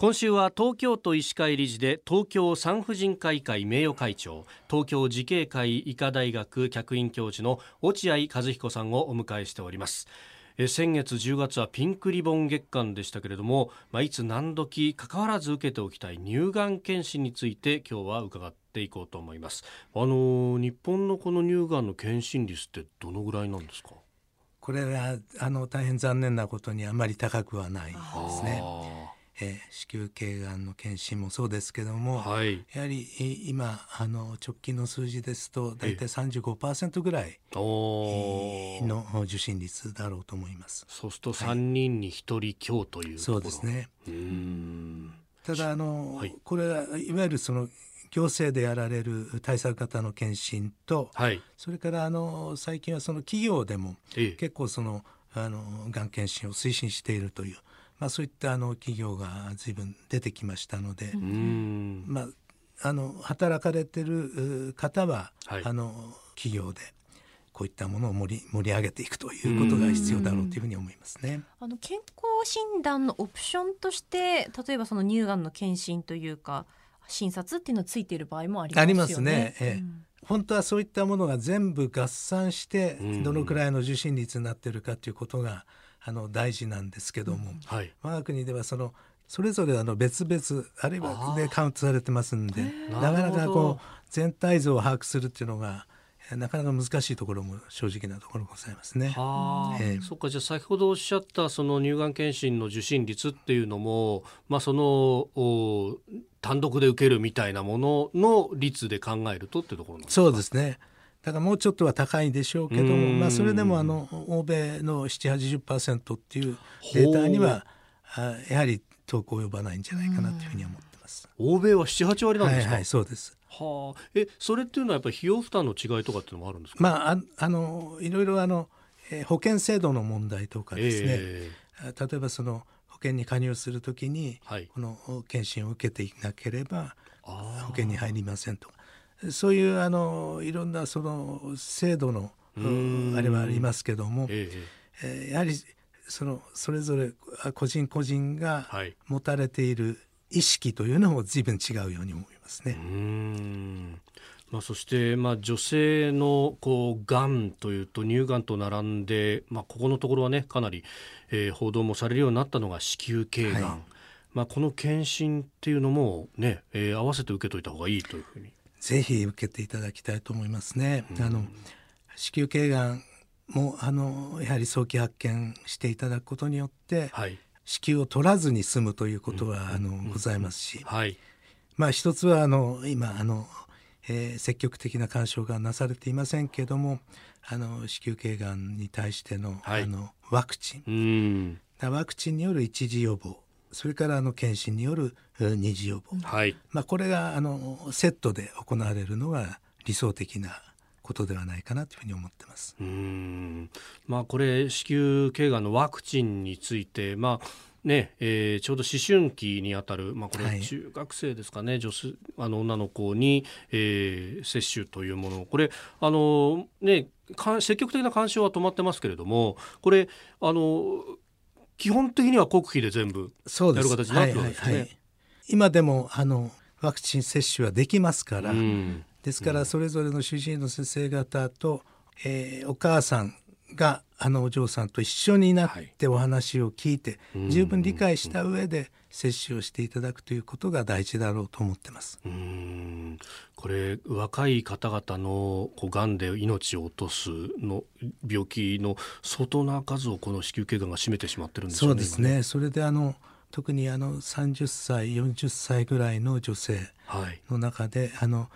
今週は東京都医師会理事で東京産婦人科医会名誉会長東京慈恵会医科大学客員教授の落合和彦さんをお迎えしております。先月10月はピンクリボン月間でしたけれども、まあ、いつ何時関わらず受けておきたい乳がん検診について今日は伺っていこうと思います。あの日本のこの乳がんの検診率ってどのぐらいなんですか？これはあの大変残念なことにあまり高くはないですね。えー、子宮頸がんの検診もそうですけども、はい、やはり今あの直近の数字ですと大体35%ぐらいの受診率だろうと思います。そうすると3人に1人強という、はい、そうですね。ただあの、はい、これはいわゆるその行政でやられる対策型の検診と、はい、それからあの最近はその企業でも結構その、あのがん検診を推進しているというまあ、そういったあの企業が随分出てきましたので、まあ、あの働かれてる方は、はい、あの企業でこういったものを盛り盛り上げていくということが必要だろうというふうに思いますね。あの健康診断のオプションとして例えばその乳がんの検診というか診察っていうのはついている場合もありますよね。ありますね。ええ、うん本当はそういったものが全部合算してどのくらいの受診率になっているかということがあの大事なんですけども、うんはい、我が国ではそのそれぞれあの別々あるいはでカウントされてますんでなかなかこう全体像を把握するっていうのがなかなか難しいところも正直なところございますね。えー、そっかじゃあ先ほどおっしゃったその乳がん検診の受診率っていうのも、まあ、その単独で受けるみたいなものの率で考えるとっていうところなんですか？そうですね。だからもうちょっとは高いでしょうけども、まあ、それでもあの欧米の780%っていうデータにはやはり遠く及ばないんじゃないかなというふうに思ってます。欧米は7、8割なんですか、はいはい、そうです。はあ、えそれっていうのはやっぱり費用負担の違いとかっていうのもあるんですか、まあ、ああのいろいろあの、えー、保険制度の問題とかですね、えー、例えばその保険に加入するときに、はい、この検診を受けていなければ保険に入りませんとかそういうあのいろんなその制度のあれはありますけども、ええやはりそのそれぞれ個人個人が持たれている意識というのも随分違うように思いますね。まあ、そして、まあ、女性のこうがんというと乳がんと並んで、まあ、ここのところはねかなり、えー、報道もされるようになったのが子宮頸がん、はい、まあ、この検診っていうのもね、えー、合わせて受けといた方がいいというふうにぜひ受けていただきたいと思いますね。うん、あの子宮頸がんもあのやはり早期発見していただくことによって、はい、子宮を取らずに済むということは、うん、あのございますし、はい、まあ一つはあの今あの、えー、積極的な干渉がなされていませんけれどもあの子宮頸がんに対してのはい、あのワクチン、ワクチンによる一時予防それからあの検診による二次予防、はい、まあ、これがあのセットで行われるのが理想的なことではないかなというふうに思ってます。うん。まあ、これ子宮頸がんのワクチンについて、まあねえー、ちょうど思春期にあたる、まあ、これ中学生ですかね、はい、女あの女の子に、えー、接種というもの。これあの、ね、積極的な干渉は止まってますけれどもこれあの基本的には国費で全部やる形になってるわけですね。はいはいはい、今でもあのワクチン接種はできますから、うん、ですからそれぞれの主治医の先生方と、えー、お母さんがあのお嬢さんと一緒になってお話を聞いて、はい、十分理解した上で接種をしていただくということが大事だろうと思ってます。うんこれ若い方々のこう癌で命を落とすの病気の相当な数をこの子宮頸がんが占めてしまってるんですよね。そうですね。それであの特にあの30歳40歳ぐらいの女性の中で、はい、あの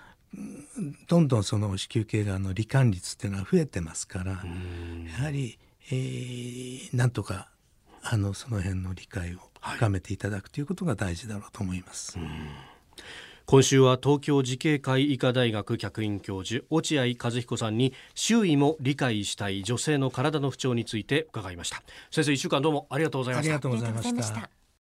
どんどんその子宮頸がんの罹患率っていうのは増えてますからやはり、えー、なんとかあのその辺の理解を深めていただくということが大事だろうと思います。今週は東京慈恵会医科大学客員教授落合和彦さんに周囲も理解したい女性の体の不調について伺いました。先生一週間どうもありがとうございました。ありがとうございました